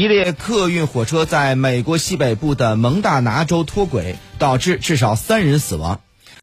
一列客运火车在美国西北部的蒙大拿州脱轨导致至少三人死亡。